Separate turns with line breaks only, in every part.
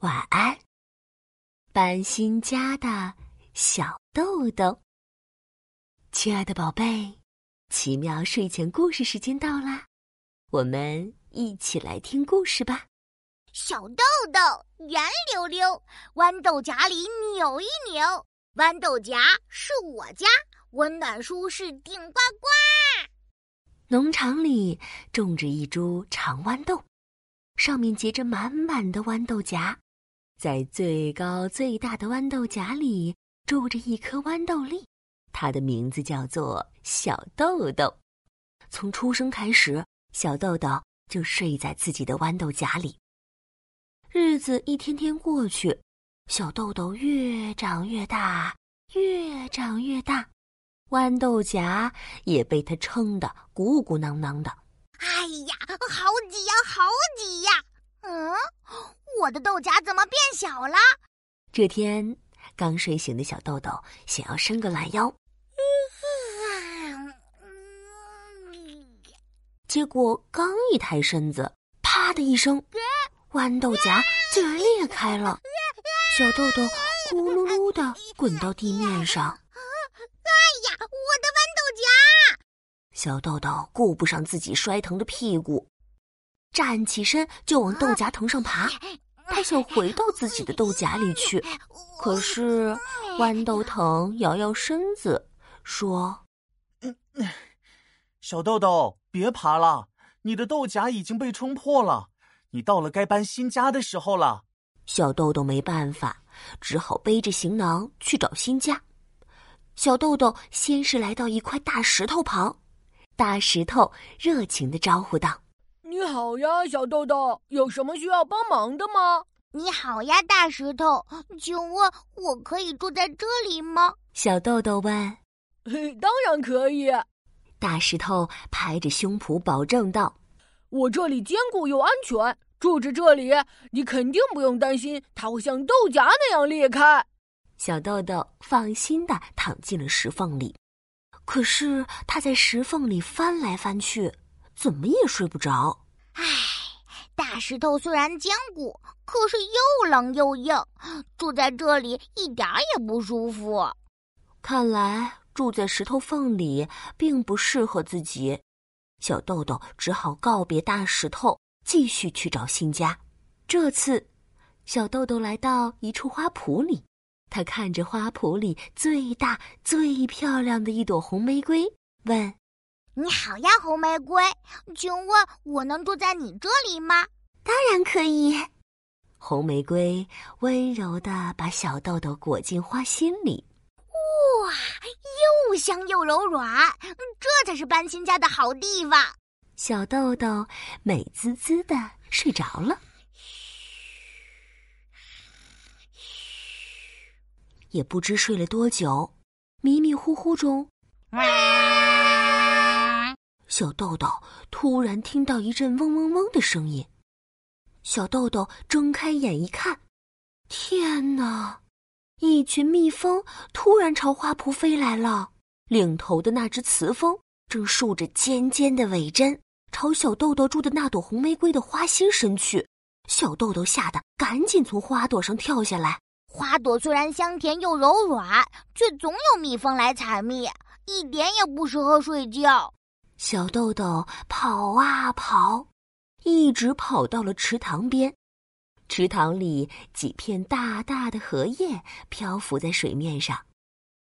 晚安，搬新家的小豆豆。亲爱的宝贝，奇妙睡前故事时间到啦，我们一起来听故事吧。
小豆豆圆溜溜，豌豆荚里扭一扭，豌豆荚是我家，温暖舒适顶呱呱。
农场里种着一株长豌豆，上面结着满满的豌豆荚。在最高最大的豌豆荚里住着一颗豌豆粒，它的名字叫做小豆豆。从出生开始，小豆豆就睡在自己的豌豆荚里。日子一天天过去，小豆豆越长越大，越长越大，豌豆荚也被它撑得鼓鼓囊囊的。
哎呀，好挤呀，好挤呀！嗯。我的豆荚怎么变小了？
这天，刚睡醒的小豆豆想要伸个懒腰，结果刚一抬身子，啪的一声，豌豆荚竟然裂开了，小豆豆咕噜噜的滚到地面上。
哎呀，我的豌豆荚！
小豆豆顾不上自己摔疼的屁股，站起身就往豆荚藤上爬。他想回到自己的豆荚里去，可是豌豆藤摇摇身子说：“
小豆豆，别爬了，你的豆荚已经被冲破了。你到了该搬新家的时候了。”
小豆豆没办法，只好背着行囊去找新家。小豆豆先是来到一块大石头旁，大石头热情的招呼道。
你好呀，小豆豆，有什么需要帮忙的吗？
你好呀，大石头，请问我可以住在这里吗？
小豆豆问。
嘿，当然可以。
大石头拍着胸脯保证道：“
我这里坚固又安全，住着这里，你肯定不用担心它会像豆荚那样裂开。”
小豆豆放心的躺进了石缝里，可是他在石缝里翻来翻去。怎么也睡不着。
唉，大石头虽然坚固，可是又冷又硬，住在这里一点也不舒服。
看来住在石头缝里并不适合自己。小豆豆只好告别大石头，继续去找新家。这次，小豆豆来到一处花圃里，他看着花圃里最大、最漂亮的一朵红玫瑰，问。
你好呀，红玫瑰，请问我能住在你这里吗？
当然可以。红玫瑰温柔的把小豆豆裹进花心里。
哇，又香又柔软，这才是搬新家的好地方。
小豆豆美滋滋的睡着了。也不知睡了多久，迷迷糊糊中。小豆豆突然听到一阵嗡嗡嗡的声音，小豆豆睁开眼一看，天哪！一群蜜蜂突然朝花圃飞来了，领头的那只雌蜂正竖着尖尖的尾针，朝小豆豆住的那朵红玫瑰的花心伸去。小豆豆吓得赶紧从花朵上跳下来。
花朵虽然香甜又柔软，却总有蜜蜂来采蜜，一点也不适合睡觉。
小豆豆跑啊跑，一直跑到了池塘边。池塘里几片大大的荷叶漂浮在水面上。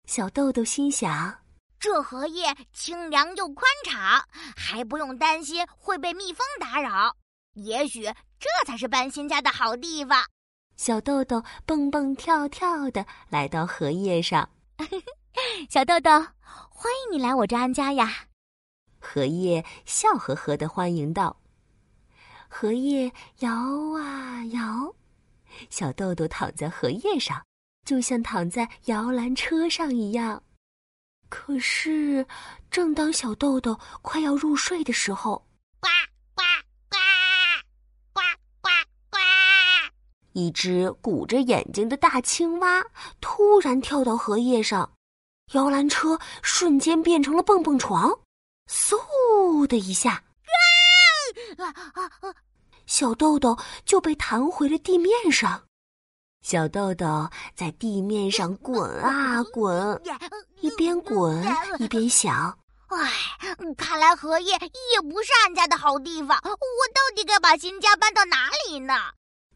小豆豆心想：
这荷叶清凉又宽敞，还不用担心会被蜜蜂打扰。也许这才是搬新家的好地方。
小豆豆蹦蹦跳跳的来到荷叶上。
小豆豆，欢迎你来我这安家呀！
荷叶笑呵呵的欢迎道：“荷叶摇啊摇，小豆豆躺在荷叶上，就像躺在摇篮车上一样。可是，正当小豆豆快要入睡的时候，呱呱呱呱呱呱，一只鼓着眼睛的大青蛙突然跳到荷叶上，摇篮车瞬间变成了蹦蹦床。”嗖的一下，小豆豆就被弹回了地面上。小豆豆在地面上滚啊滚，一边滚一边想：“
哎，看来荷叶也不是俺家的好地方。我到底该把新家搬到哪里呢？”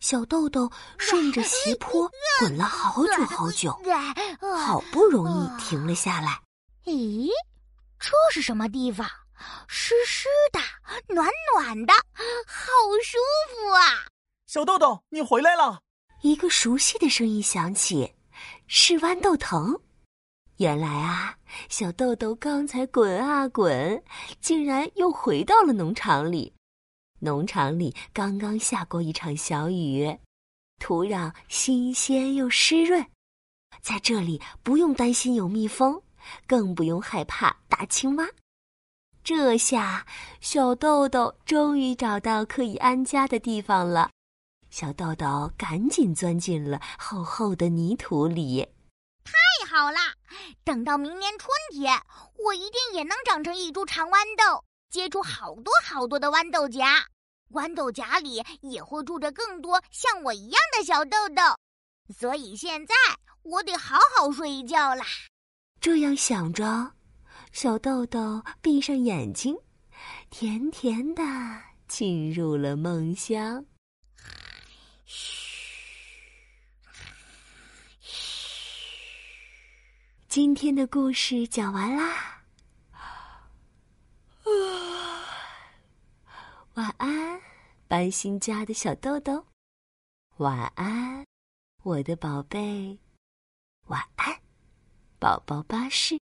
小豆豆顺着斜坡滚了好久好久，好不容易停了下来。
咦，这是什么地方？湿湿的，暖暖的，好舒服啊！
小豆豆，你回来了。
一个熟悉的声音响起，是豌豆藤。原来啊，小豆豆刚才滚啊滚，竟然又回到了农场里。农场里刚刚下过一场小雨，土壤新鲜又湿润，在这里不用担心有蜜蜂，更不用害怕大青蛙。这下，小豆豆终于找到可以安家的地方了。小豆豆赶紧钻进了厚厚的泥土里。
太好了！等到明年春天，我一定也能长成一株长豌豆，结出好多好多的豌豆荚。豌豆荚里也会住着更多像我一样的小豆豆。所以现在我得好好睡一觉啦。
这样想着，小豆豆闭上眼睛，甜甜的进入了梦乡。今天的故事讲完啦，晚安，搬新家的小豆豆，晚安，我的宝贝，晚安，宝宝巴士。